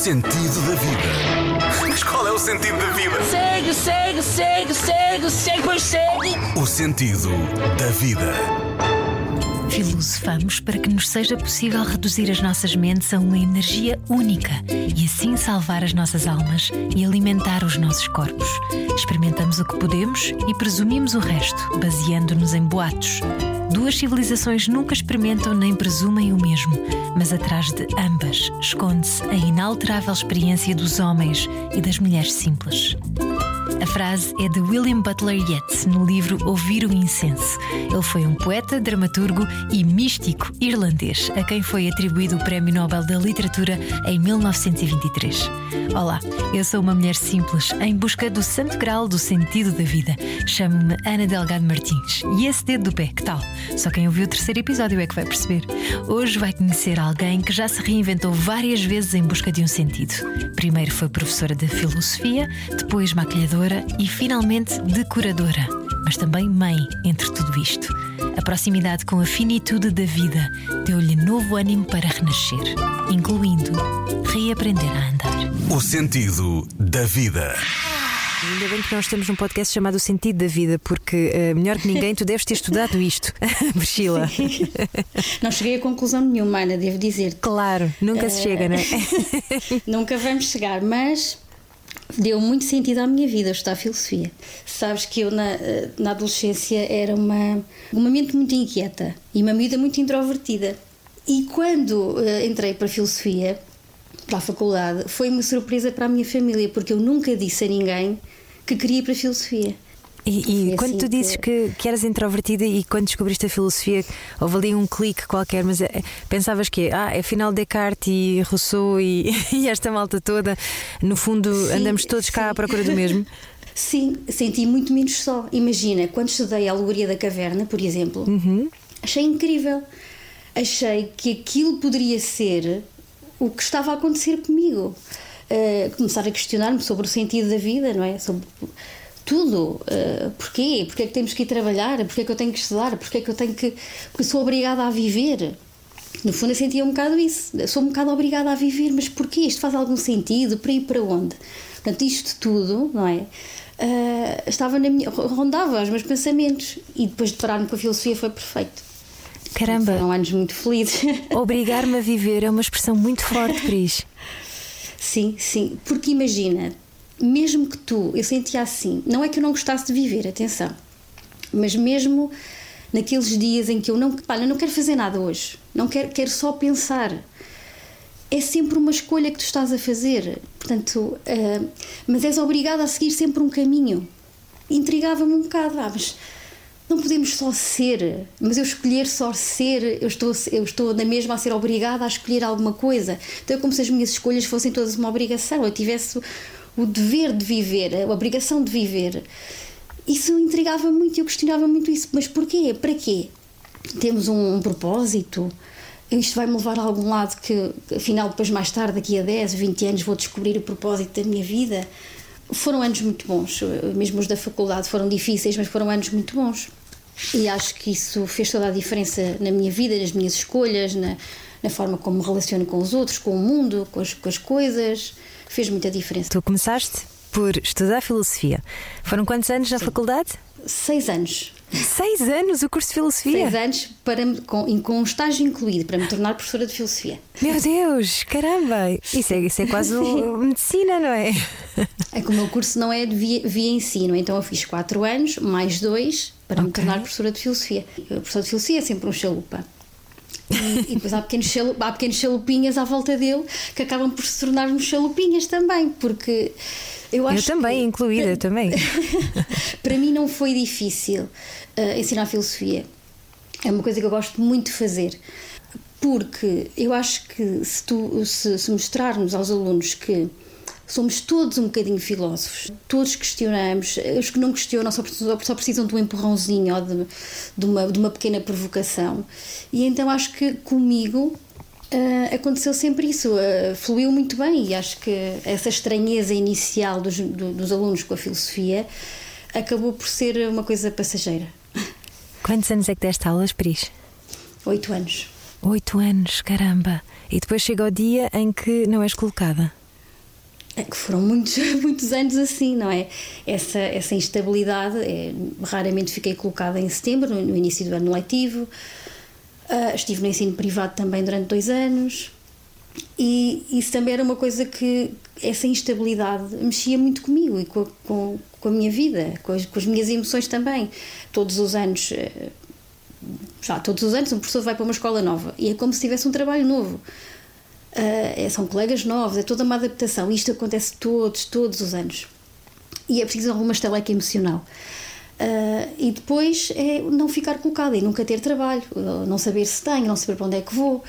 sentido da vida. Mas qual é o sentido da vida? Segue, segue, segue, segue, segue, pois segue. O sentido da vida. Filosofamos para que nos seja possível reduzir as nossas mentes a uma energia única e assim salvar as nossas almas e alimentar os nossos corpos. Experimentamos o que podemos e presumimos o resto, baseando-nos em boatos. Duas civilizações nunca experimentam nem presumem o mesmo, mas atrás de ambas esconde-se a inalterável experiência dos homens e das mulheres simples. A frase é de William Butler Yeats no livro Ouvir o Incenso. Ele foi um poeta, dramaturgo e místico irlandês, a quem foi atribuído o Prémio Nobel da Literatura em 1923. Olá, eu sou uma mulher simples em busca do santo grau do sentido da vida. Chamo-me Ana Delgado Martins e esse dedo do pé, que tal? Só quem ouviu o terceiro episódio é que vai perceber. Hoje vai conhecer alguém que já se reinventou várias vezes em busca de um sentido. Primeiro foi professora de filosofia, depois maquilhadora e finalmente decoradora, mas também mãe entre tudo isto. A proximidade com a finitude da vida deu-lhe novo ânimo para renascer, incluindo reaprender a andar. O sentido da vida. Ainda bem que nós temos um podcast chamado O Sentido da Vida, porque uh, melhor que ninguém tu deves ter estudado isto, Priscila. Não cheguei a conclusão nenhuma, Ana, devo dizer. Claro, nunca uh... se chega, não é? nunca vamos chegar, mas deu muito sentido à minha vida estudar filosofia. Sabes que eu na, na adolescência era uma, uma mente muito inquieta e uma miúda muito introvertida. E quando uh, entrei para a filosofia, para a faculdade, foi uma surpresa para a minha família, porque eu nunca disse a ninguém que queria ir para a filosofia. E, e quando assim tu dizes que... que, eras introvertida e quando descobriste a filosofia, houve ali um clique qualquer, mas é, pensavas que ah, é final Descartes e Rousseau e, e, esta malta toda, no fundo sim, andamos todos sim. cá à procura do mesmo? Sim, senti muito menos só. Imagina, quando estudei a Alegoria da Caverna, por exemplo, uhum. achei incrível. Achei que aquilo poderia ser o que estava a acontecer comigo. Uh, começar a questionar-me sobre o sentido da vida, não é? Sobre tudo. Uh, porquê? Porquê é que temos que ir trabalhar? Porquê é que eu tenho que estudar? Porquê é que eu tenho que. Porque sou obrigada a viver. No fundo, eu sentia um bocado isso. Sou um bocado obrigada a viver, mas porquê? Isto faz algum sentido? Para ir para onde? Portanto, isto tudo, não é? Uh, estava na minha. rondava os meus pensamentos. E depois de parar-me com a filosofia foi perfeito. Caramba! Foram anos muito felizes. Obrigar-me a viver é uma expressão muito forte, Cris. sim, sim. Porque imagina, mesmo que tu, eu sentia assim, não é que eu não gostasse de viver, atenção, mas mesmo naqueles dias em que eu não, eu não quero fazer nada hoje, não quero, quero só pensar. É sempre uma escolha que tu estás a fazer, portanto, uh, mas és obrigada a seguir sempre um caminho. Intrigava-me um bocado, ah, mas não podemos só ser, mas eu escolher só ser, eu estou, eu estou na mesma a ser obrigada a escolher alguma coisa. Então é como se as minhas escolhas fossem todas uma obrigação, eu tivesse o dever de viver, a obrigação de viver. Isso intrigava muito e eu questionava muito isso. Mas porquê? Para quê? Temos um, um propósito? Isto vai-me levar a algum lado que, afinal, depois, mais tarde, daqui a 10, 20 anos, vou descobrir o propósito da minha vida? Foram anos muito bons, mesmo os da faculdade foram difíceis, mas foram anos muito bons. E acho que isso fez toda a diferença na minha vida, nas minhas escolhas, na, na forma como me relaciono com os outros, com o mundo, com as, com as coisas fez muita diferença. Tu começaste por estudar filosofia. Foram quantos anos na Sim. faculdade? Seis anos. Seis anos o curso de filosofia? Seis anos para, com, com um estágio incluído para me tornar professora de filosofia. Meu Deus, caramba! Isso é, isso é quase medicina, não é? É que o meu curso não é de via, via ensino, então eu fiz quatro anos, mais dois, para okay. me tornar professora de filosofia. A professora de filosofia é sempre um chalupa. E, e depois há pequenos, há pequenos chalupinhas à volta dele que acabam por se tornar-nos chalupinhas também, porque eu acho. Eu também, que, incluída, também. para mim não foi difícil uh, ensinar filosofia. É uma coisa que eu gosto muito de fazer. Porque eu acho que se, tu, se, se mostrarmos aos alunos que somos todos um bocadinho filósofos, todos questionamos, os que não questionam só, só precisam de um empurrãozinho ou de, de, uma, de uma pequena provocação. E então acho que comigo Uh, aconteceu sempre isso, uh, fluiu muito bem e acho que essa estranheza inicial dos, do, dos alunos com a filosofia acabou por ser uma coisa passageira. Quantos anos é que deste aulas, Pris? Oito anos. Oito anos, caramba! E depois chega o dia em que não és colocada. É que foram muitos, muitos anos assim, não é? Essa, essa instabilidade, é, raramente fiquei colocada em setembro, no, início do ano letivo. Uh, estive no ensino privado também durante dois anos. E isso também era uma coisa que, essa instabilidade, mexia muito comigo e com, com, com a minha vida, com as, com as, minhas emoções também. Todos os anos, eh, já todos os anos, um professor vai para uma escola nova e é como se tivesse um trabalho novo. Uh, são colegas novos, é toda uma adaptação. Isto acontece todos, todos os anos. E é preciso alguma estaleca emocional. Uh, e depois é não ficar colocada e nunca ter trabalho, não saber se tenho, não saber para onde é que vou.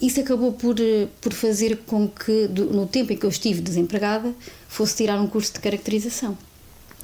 Isso acabou por, por fazer com que, no tempo em que eu estive desempregada, fosse tirar um curso de caracterização,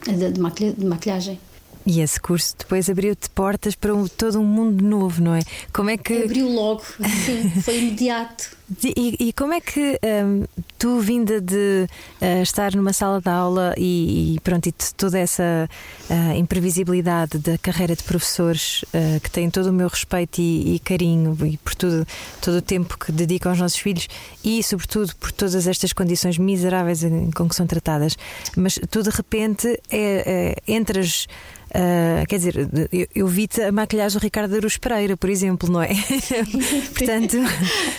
de, de maquilhagem. E esse curso depois abriu-te portas para um, todo um mundo novo, não é? Como é que. Abriu logo, sim, foi imediato. E, e, como é que um, tu, vinda de uh, estar numa sala de aula e, e pronto, e toda essa uh, imprevisibilidade da carreira de professores uh, que tem todo o meu respeito e, e, carinho e por tudo, todo o tempo que dedicam aos nossos filhos e, sobretudo, por todas estas condições miseráveis com que são tratadas, mas tu de repente é, é entras. Uh, quer dizer, eu, eu vi-te a maquilhagem do Ricardo Aruz Pereira, por exemplo, não é? Portanto,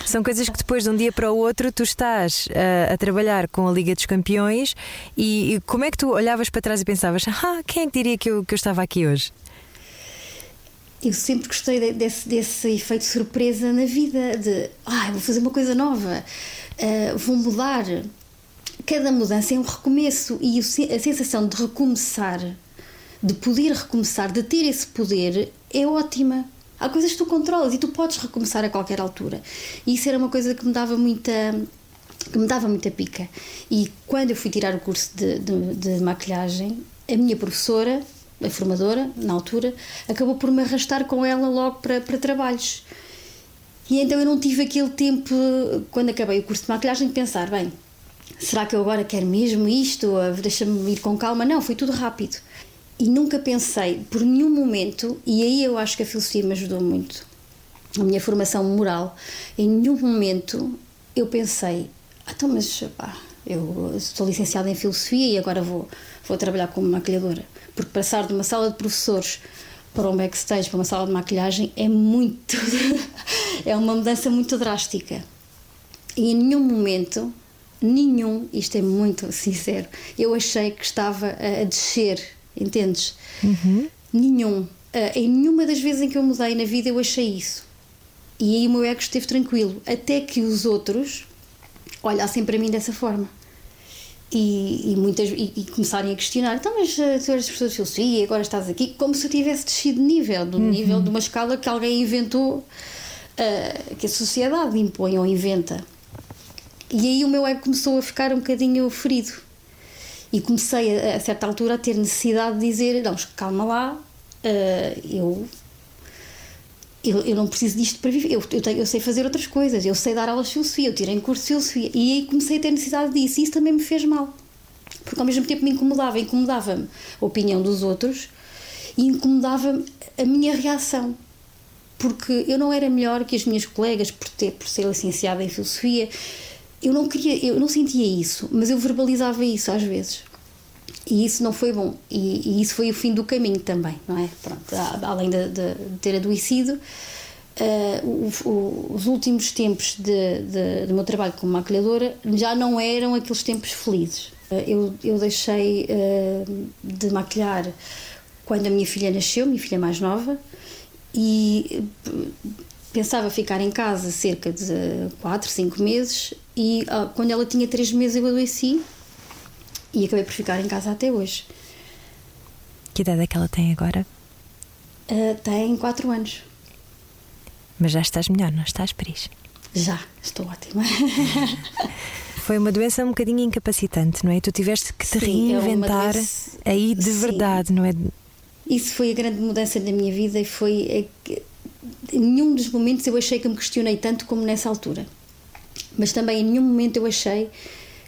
são coisas que depois de um dia para o outro tu estás uh, a trabalhar com a Liga dos Campeões e, e, como é que tu olhavas para trás e pensavas, ah, quem é que diria que eu, que eu estava aqui hoje? Eu sempre gostei desse, desse efeito surpresa na vida, de ah, vou fazer uma coisa nova, uh, vou mudar. Cada mudança é um recomeço e a sensação de recomeçar de poder recomeçar, de ter esse poder, é ótima. Há coisas que tu controlas e tu podes recomeçar a qualquer altura. E isso era uma coisa que me dava muita que me dava muita pica. E quando eu fui tirar o curso de, de, de maquilhagem, a minha professora, a formadora, na altura, acabou por me arrastar com ela logo para, para trabalhos. E então eu não tive aquele tempo, quando acabei o curso de maquilhagem, de pensar: bem, será que eu agora quero mesmo isto? Deixa-me ir com calma. Não, foi tudo rápido e nunca pensei por nenhum momento, e aí eu acho que a filosofia me ajudou muito, a minha formação moral, em nenhum momento eu pensei, ah, então, mas pá, eu estou licenciada em filosofia e agora vou, vou trabalhar como maquilhadora. Porque passar de uma sala de professores para um backstage, para uma sala de maquilhagem, é muito. é uma mudança muito drástica. E em nenhum momento, nenhum, isto é muito sincero, eu achei que estava a descer entendes? Uhum. Nenhum. Uh, em nenhuma das vezes em que eu mudei na vida eu achei isso. E aí o meu ego esteve tranquilo, até que os outros olhassem para mim dessa forma. E, e muitas, e, e, começarem a questionar: então, mas uh, tu eras professor de filosofia e agora estás aqui, como se eu tivesse descido de nível, do uhum. nível de uma escala que alguém inventou, uh, que a sociedade impõe ou inventa. E aí o meu ego começou a ficar um bocadinho ferido e comecei a, a certa altura a ter necessidade de dizer: não, calma lá, uh, eu, eu, eu, não preciso disto para viver, eu, eu, tenho, eu sei fazer outras coisas, eu sei dar aulas de filosofia, eu tirei um curso de filosofia. E aí comecei a ter necessidade disso e isso também me fez mal, porque ao mesmo tempo me incomodava, incomodava-me a opinião dos outros e incomodava-me a minha reação. Porque eu não era melhor que as minhas colegas por ter por ser licenciada em filosofia eu não queria, eu não sentia isso, mas eu verbalizava isso às vezes. E isso não foi bom. E, e isso foi o fim do caminho também, não é? Pronto, além de, de, de ter adoecido, uh, o, o, os últimos tempos de, do meu trabalho como maquilhadora já não eram aqueles tempos felizes. Uh, eu, eu deixei uh, de maquilhar quando a minha filha nasceu, minha filha mais nova, e pensava ficar em casa cerca de 4, 5 meses e uh, quando ela tinha 3 meses eu adoeci e acabei por ficar em casa até hoje. Que idade é que ela tem agora? Uh, tem 4 anos. Mas já estás melhor, não estás, Pris? Já, estou ótima. Foi uma doença um bocadinho incapacitante, não é? Tu tiveste que te Sim, é reinventar é doença... aí de Sim. verdade, não é? Isso foi a grande mudança da minha vida e foi em nenhum dos momentos eu achei que me questionei tanto como nessa altura. Mas também em nenhum momento eu achei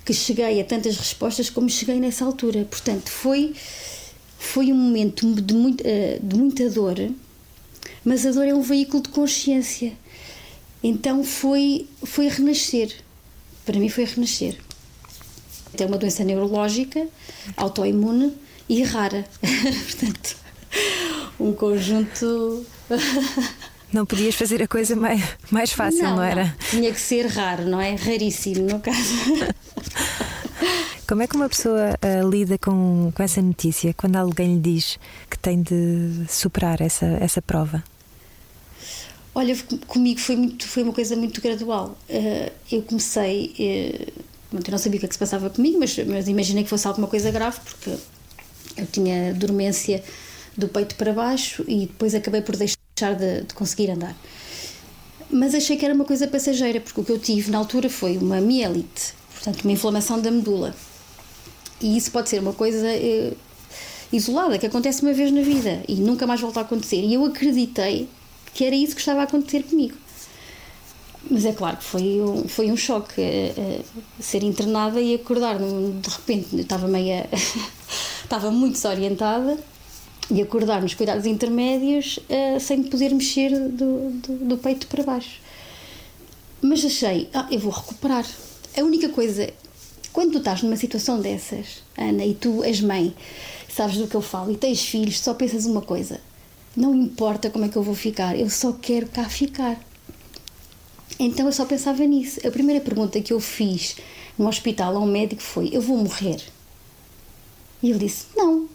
que cheguei a tantas respostas como cheguei nessa altura. Portanto, foi, foi um momento de, muito, eh, de muita dor, mas a dor é um veículo de consciência. Então foi, foi renascer. Para mim foi renascer. Tem uma doença neurológica, autoimune e rara. Portanto, um conjunto. Não podias fazer a coisa mais, mais fácil, não, não era? Não. Tinha que ser raro, não é? Raríssimo, no caso. Como é que uma pessoa uh, lida com, com essa notícia quando alguém lhe diz que tem de superar essa, essa prova? Olha, comigo foi, muito, foi uma coisa muito gradual. Uh, eu comecei, uh, eu não sabia o que, é que se passava comigo, mas, mas imaginei que fosse alguma coisa grave, porque eu tinha dormência do peito para baixo e depois acabei por deixar de, de conseguir andar. Mas achei que era uma coisa passageira, porque o que eu tive na altura foi uma mielite, portanto, uma inflamação da medula. E isso pode ser uma coisa eh, isolada, que acontece uma vez na vida e nunca mais volta a acontecer. E eu acreditei que era isso que estava a acontecer comigo. Mas é claro que foi um, foi um choque eh, eh, ser internada e acordar de repente, estava meia. estava muito desorientada e acordar nos cuidados intermédios uh, sem poder mexer do, do, do, peito para baixo. Mas achei, ah, eu vou recuperar. A única coisa, quando tu estás numa situação dessas, Ana, e tu és mãe, sabes do que eu falo, e tens filhos, só pensas uma coisa: não importa como é que eu vou ficar, eu só quero cá ficar. Então eu só pensava nisso. A primeira pergunta que eu fiz no hospital a um médico foi: Eu vou morrer? E ele disse: Não,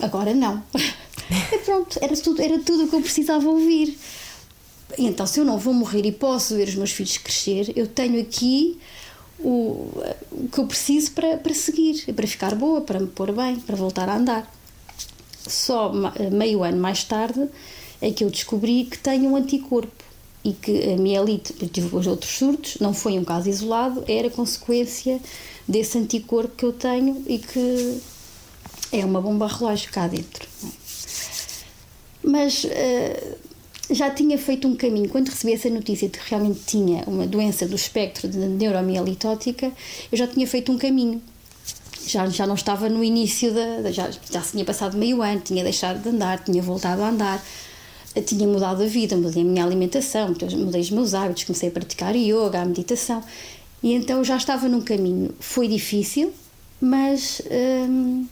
agora não. e pronto, era tudo, era tudo o que eu precisava ouvir. E então, se eu não vou morrer e posso ver os meus filhos crescer, eu tenho aqui o, o que eu preciso para, para seguir, para ficar boa, para me pôr bem, para voltar a andar. Só meio ano mais tarde é que eu descobri que tenho um anticorpo e que a mielite, eu tive os outros surtos, não foi um caso isolado, era consequência desse anticorpo que eu tenho e que é uma bomba relógio cá dentro. Mas uh, já tinha feito um caminho. Quando recebi essa notícia de que realmente tinha uma doença do espectro de neuromielitótica, eu já tinha feito um caminho. Já, já não estava no início da. Já, já tinha passado meio ano, tinha deixado de andar, tinha voltado a andar, tinha mudado a vida, mudei a minha alimentação, mudei os meus hábitos, comecei a praticar yoga, a meditação. E então já estava num caminho. Foi difícil, mas. Hum,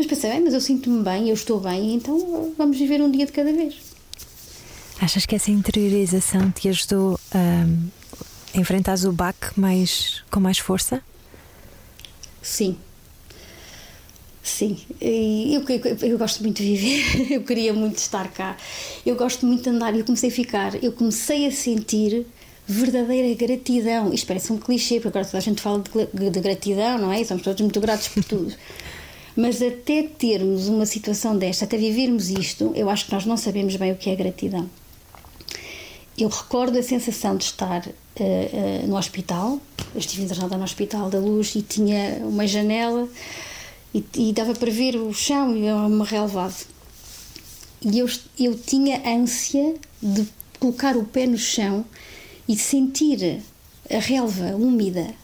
mas pensei, bem, mas eu sinto-me bem, eu estou bem, então vamos viver um dia de cada vez. Achas que essa interiorização te ajudou a enfrentar o baque mais, com mais força? Sim. Sim, eu, eu, eu, gosto muito de viver, eu queria muito estar cá, eu gosto muito de andar e eu comecei a ficar, eu comecei a sentir verdadeira gratidão. Isto parece um clichê, porque agora toda a gente fala de, de gratidão, não é? Somos todos muito gratos por tudo. Mas até termos uma situação desta, até vivermos isto, eu acho que nós não sabemos bem o que é gratidão. Eu recordo a sensação de estar uh, uh, no hospital, eu estive internada no Hospital da Luz e tinha uma janela e, e dava para ver o chão e uma relevado. E eu, eu tinha ânsia de colocar o pé no chão e sentir a relva úmida.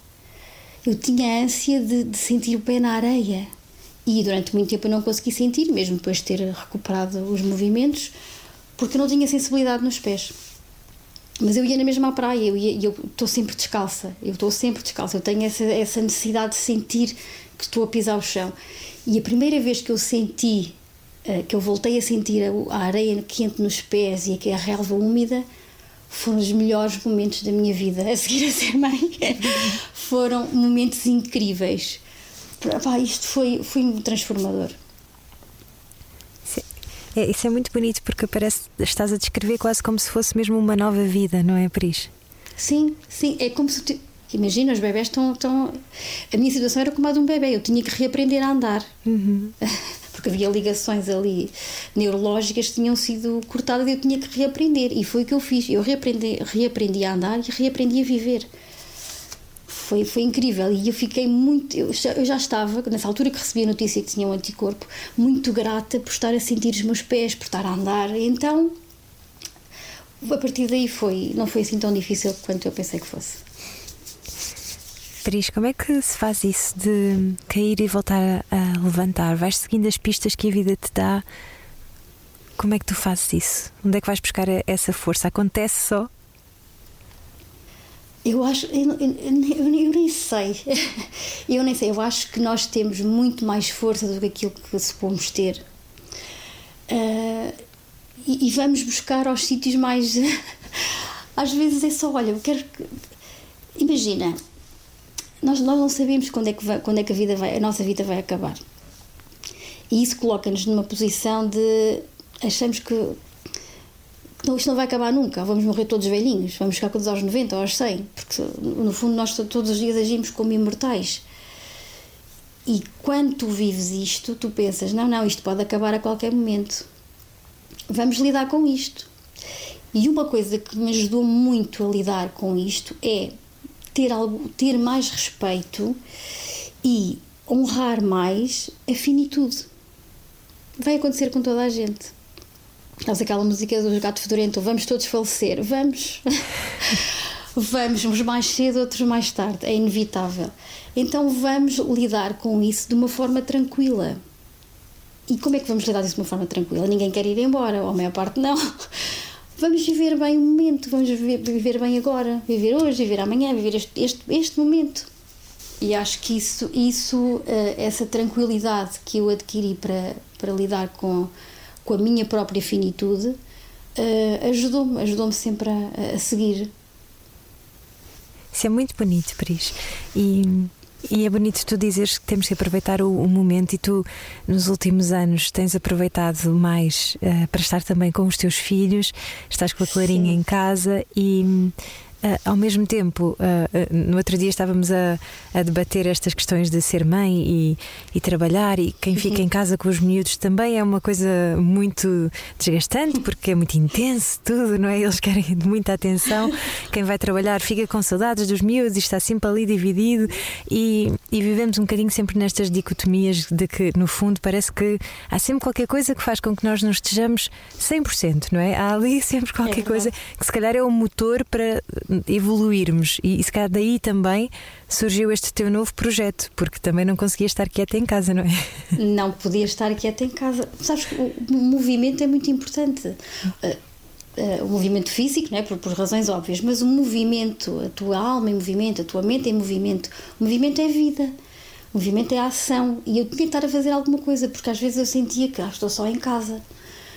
Eu tinha ânsia de, de sentir o pé na areia. E durante muito tempo eu não consegui sentir, mesmo depois de ter recuperado os movimentos, porque eu não tinha sensibilidade nos pés. Mas eu ia na mesma praia, eu estou sempre descalça, eu estou sempre descalça, eu tenho essa, essa necessidade de sentir que estou a pisar o chão. E a primeira vez que eu senti, eh, que eu voltei a sentir a, areia quente nos pés e a relva úmida, foram os melhores momentos da minha vida a seguir a ser mãe. foram momentos incríveis pá, isto foi, foi muito transformador. Isso é, isso é muito bonito porque parece estás a descrever quase como se fosse mesmo uma nova vida, não é, Pris? Sim, sim, é como se. Te... Imagina, os bebés estão, estão. A minha situação era como a de um bebê, eu tinha que reaprender a andar. Uhum. Porque havia ligações ali neurológicas que tinham sido cortadas e eu tinha que reaprender. E foi o que eu fiz. Eu reaprendi, reaprendi a andar e reaprendi a viver foi, foi incrível e eu fiquei muito. Eu já, eu já estava, nessa altura que recebi a notícia que tinha um anticorpo, muito grata por estar a sentir os meus pés, por estar a andar. Então, a partir daí foi, não foi assim tão difícil quanto eu pensei que fosse. Tris, como é que se faz isso de cair e voltar a levantar? Vais seguindo as pistas que a vida te dá? Como é que tu fazes isso? Onde é que vais buscar essa força? Acontece só? Eu acho, eu, eu, eu, nem sei. Eu nem sei. Eu acho que nós temos muito mais força do que aquilo que supomos ter. Uh, e, e, vamos buscar aos sítios mais. Às vezes é só, olha, eu quero. Que... Imagina, nós, nós não sabemos quando é que, vai, quando é que a, vida vai, a nossa vida vai acabar. E isso coloca-nos numa posição de. Achamos que não, isto não vai acabar nunca, vamos morrer todos velhinhos, vamos ficar todos aos 90 ou aos 100, porque no fundo nós todos os dias agimos como imortais. E quando tu vives isto, tu pensas: não, não, isto pode acabar a qualquer momento. Vamos lidar com isto. E uma coisa que me ajudou muito a lidar com isto é ter, algo, ter mais respeito e honrar mais a finitude. Vai acontecer com toda a gente. Nós aquela música do Gato Fedorento, vamos todos falecer, vamos. vamos, uns mais cedo, outros mais tarde, é inevitável. Então vamos lidar com isso de uma forma tranquila. E como é que vamos lidar disso de uma forma tranquila? Ninguém quer ir embora, ou a maior parte não. Vamos viver bem o momento, vamos viver, viver bem agora, viver hoje, viver amanhã, viver este, este, este momento. E acho que isso, isso, eh, essa tranquilidade que eu adquiri para, para lidar com com a minha própria finitude, uh, ajudou-me, ajudou-me sempre a, a, seguir. Isso é muito bonito, Pris. E, e é bonito tu dizeres que temos que aproveitar o, o momento e tu, nos últimos anos, tens aproveitado mais uh, para estar também com os teus filhos, estás com a Clarinha Sim. em casa e Uh, ao mesmo tempo, uh, no outro dia estávamos a, a, debater estas questões de ser mãe e, e trabalhar, e quem fica em casa com os miúdos também é uma coisa muito desgastante, porque é muito intenso tudo, não é? Eles querem muita atenção. Quem vai trabalhar fica com saudades dos miúdos e está sempre ali dividido, e, e vivemos um bocadinho sempre nestas dicotomias de que, no fundo, parece que há sempre qualquer coisa que faz com que nós não estejamos 100%, não é? Há ali sempre qualquer é coisa que, se calhar, é o motor para evoluirmos. E, e se calhar daí também surgiu este teu novo projeto, porque também não conseguia estar quieta em casa, não é? Não podia estar quieta em casa. Sabes que o movimento é muito importante. Uh, uh, o movimento físico, não é? Por, por, razões óbvias, mas o movimento, a tua alma em movimento, a tua mente em movimento, o movimento é vida. O movimento é ação. E eu tinha que estar a fazer alguma coisa, porque às vezes eu sentia que ah, estou só em casa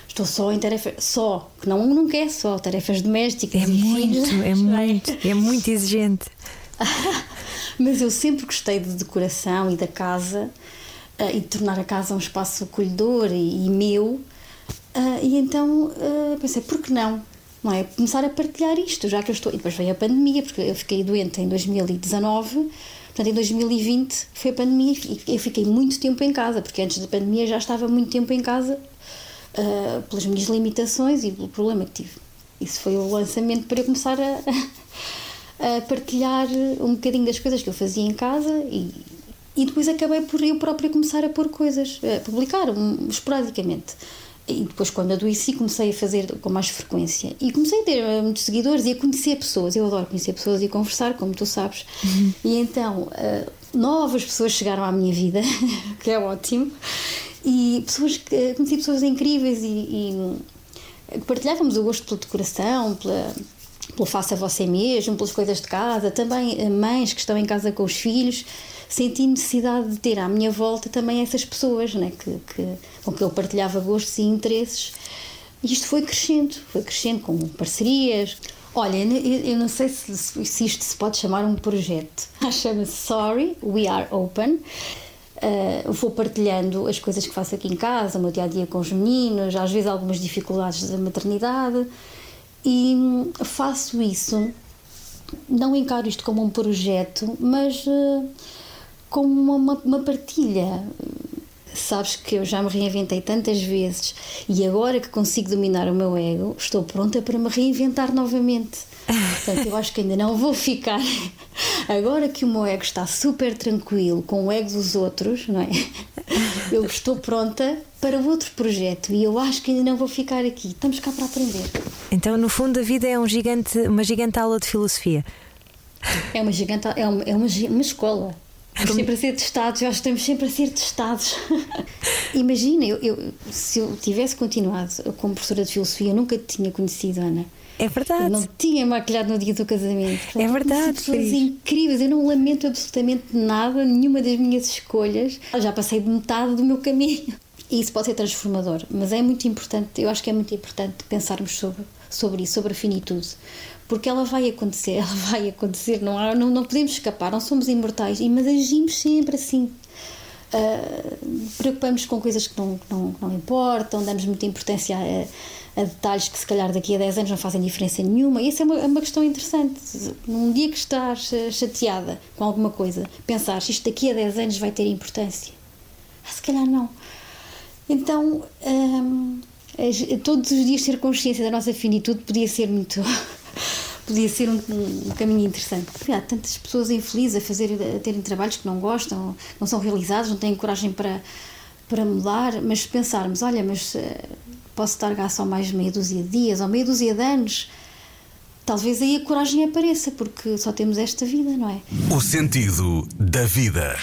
estou só em tarefas, só, que não, não quer só, tarefas domésticas. É muito, filhos, é muito, é muito exigente. Mas eu sempre gostei de decoração e da casa uh, e de tornar a casa um espaço acolhedor e, e meu. Uh, e então uh, pensei, por que não? Não é? Começar a partilhar isto, já que eu estou. E depois veio a pandemia, porque eu fiquei doente em 2019. Portanto, em 2020 foi a pandemia e eu fiquei muito tempo em casa, porque antes da pandemia já estava muito tempo em casa uh, pelas minhas limitações e pelo problema que tive. Isso foi o lançamento para eu começar a, a partilhar um bocadinho das coisas que eu fazia em casa e, e depois acabei por eu própria começar a pôr coisas, a publicar um, esporadicamente. E depois, quando adoeci, comecei a fazer com mais frequência. E comecei a ter eh, muitos seguidores e a conhecer pessoas. Eu adoro conhecer pessoas e conversar, como tu sabes. Uhum. E então, uh, novas pessoas chegaram à minha vida, que é ótimo e pessoas que conheci pessoas incríveis e, e partilhávamos o gosto pela decoração, pela, pelo faça você mesmo, pelas coisas de casa, também eh, mães que estão em casa com os filhos, senti necessidade de ter à minha volta também essas pessoas né, que, que, com que eu partilhava gostos e interesses. E isto foi crescendo, foi crescendo com parcerias. Olha, eu não sei se, se isto se pode chamar um projeto. Chama-se Sorry, We Are Open. Uh, vou partilhando as coisas que faço aqui em casa, o meu dia a dia com os meninos, às vezes algumas dificuldades da maternidade e hum, faço isso. Não encaro isto como um projeto, mas uh, como uma, uma partilha. Sabes que eu já me reinventei tantas vezes e agora que consigo dominar o meu ego, estou pronta para me reinventar novamente. Portanto, eu acho que ainda não vou ficar. Agora que o meu ego está super tranquilo com o ego dos outros, não é? Eu estou pronta para outro projeto e eu acho que ainda não vou ficar aqui. Estamos cá para aprender. Então, no fundo, a vida é um gigante, uma gigante aula de filosofia. É uma gigante, é uma, é uma, uma escola. Estamos sempre a ser testados, eu acho que estamos sempre a ser testados. Imagina, eu, eu, se eu tivesse continuado como professora de filosofia, eu nunca tinha conhecido Ana É verdade. Eu não tinha maquilhado no dia do casamento. É verdade, Pessoas incríveis. Eu não lamento absolutamente nada, nenhuma das minhas escolhas. Eu já passei de metade do meu caminho. E isso pode ser transformador, mas é muito importante, eu acho que é muito importante pensarmos sobre, sobre isso, sobre a finitude. Porque ela vai acontecer, ela vai acontecer, não, há, não, não podemos escapar, não somos imortais, mas agimos sempre assim. Uh, preocupamos com coisas que não, não, não importam, damos muita importância a, a detalhes que se calhar daqui a 10 anos não fazem diferença nenhuma. E essa é uma, é uma questão interessante. Num dia que estás eh, chateada com alguma coisa, pensar isto daqui a 10 anos vai ter importância. Ah, se calhar não. Então, hum, as- todos os dias ter consciência da nossa finitude podia ser muito. Podia ser um, um caminho interessante. Porque Há tantas pessoas infelizes a, fazer, a terem trabalhos que não gostam, não são realizados, não têm coragem para, para mudar, mas se pensarmos, olha, mas eh, posso estar cá só mais meia dúzia de dias ou meia dúzia de anos, talvez aí a coragem apareça, porque só temos esta vida, não é? O sentido da vida.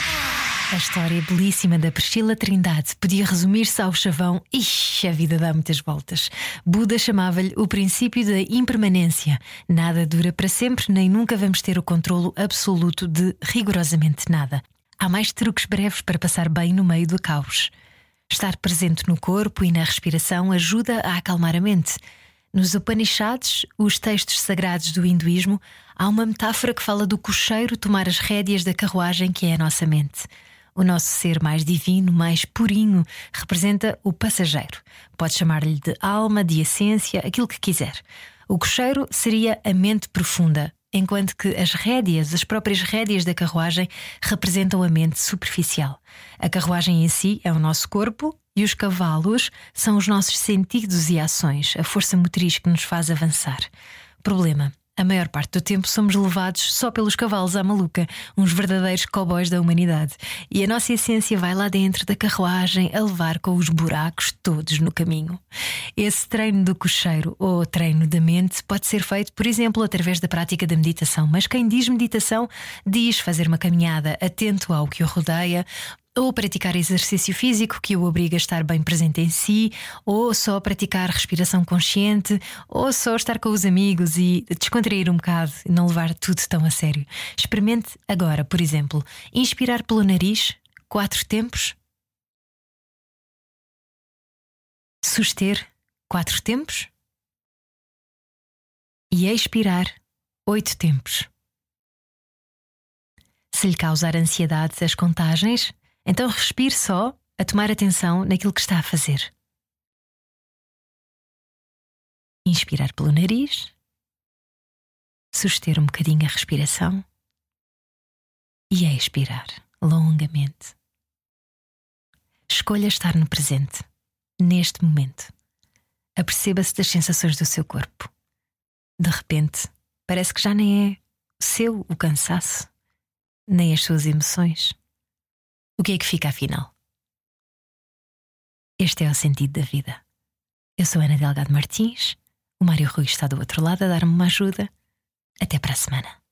A história belíssima da Priscila Trindade podia resumir-se ao chavão Ixi, a vida dá muitas voltas. Buda chamava-lhe o princípio da impermanência. Nada dura para sempre, nem nunca vamos ter o controlo absoluto de rigorosamente nada. Há mais truques breves para passar bem no meio do caos. Estar presente no corpo e na respiração ajuda a acalmar a mente. Nos Upanishads, os textos sagrados do hinduísmo, há uma metáfora que fala do cocheiro tomar as rédeas da carruagem que é a nossa mente. O nosso ser mais divino, mais purinho, representa o passageiro. Pode chamar-lhe de alma, de essência, aquilo que quiser. O cocheiro seria a mente profunda, enquanto que as rédeas, as próprias rédeas da carruagem, representam a mente superficial. A carruagem em si é o nosso corpo e os cavalos são os nossos sentidos e ações, a força motriz que nos faz avançar. Problema. A maior parte do tempo somos levados só pelos cavalos à maluca, uns verdadeiros cowboys da humanidade. E a nossa essência vai lá dentro da carruagem a levar com os buracos todos no caminho. Esse treino do cocheiro ou treino da mente pode ser feito, por exemplo, através da prática da meditação. Mas quem diz meditação diz fazer uma caminhada atento ao que o rodeia, ou praticar exercício físico que o obriga a estar bem presente em si, ou só praticar respiração consciente, ou só estar com os amigos e descontrair um bocado e não levar tudo tão a sério. Experimente agora, por exemplo, inspirar pelo nariz, quatro tempos, suster, quatro tempos, e expirar, oito tempos. Se lhe causar ansiedade as contagens, então respire só a tomar atenção naquilo que está a fazer. Inspirar pelo nariz, suster um bocadinho a respiração e expirar longamente. Escolha estar no presente, neste momento. Aperceba-se das sensações do seu corpo. De repente, parece que já nem é seu o cansaço, nem as suas emoções. O que é que fica afinal? Este é o sentido da vida. Eu sou Ana Delgado Martins, o Mário Rui está do outro lado a dar-me uma ajuda. Até para a semana.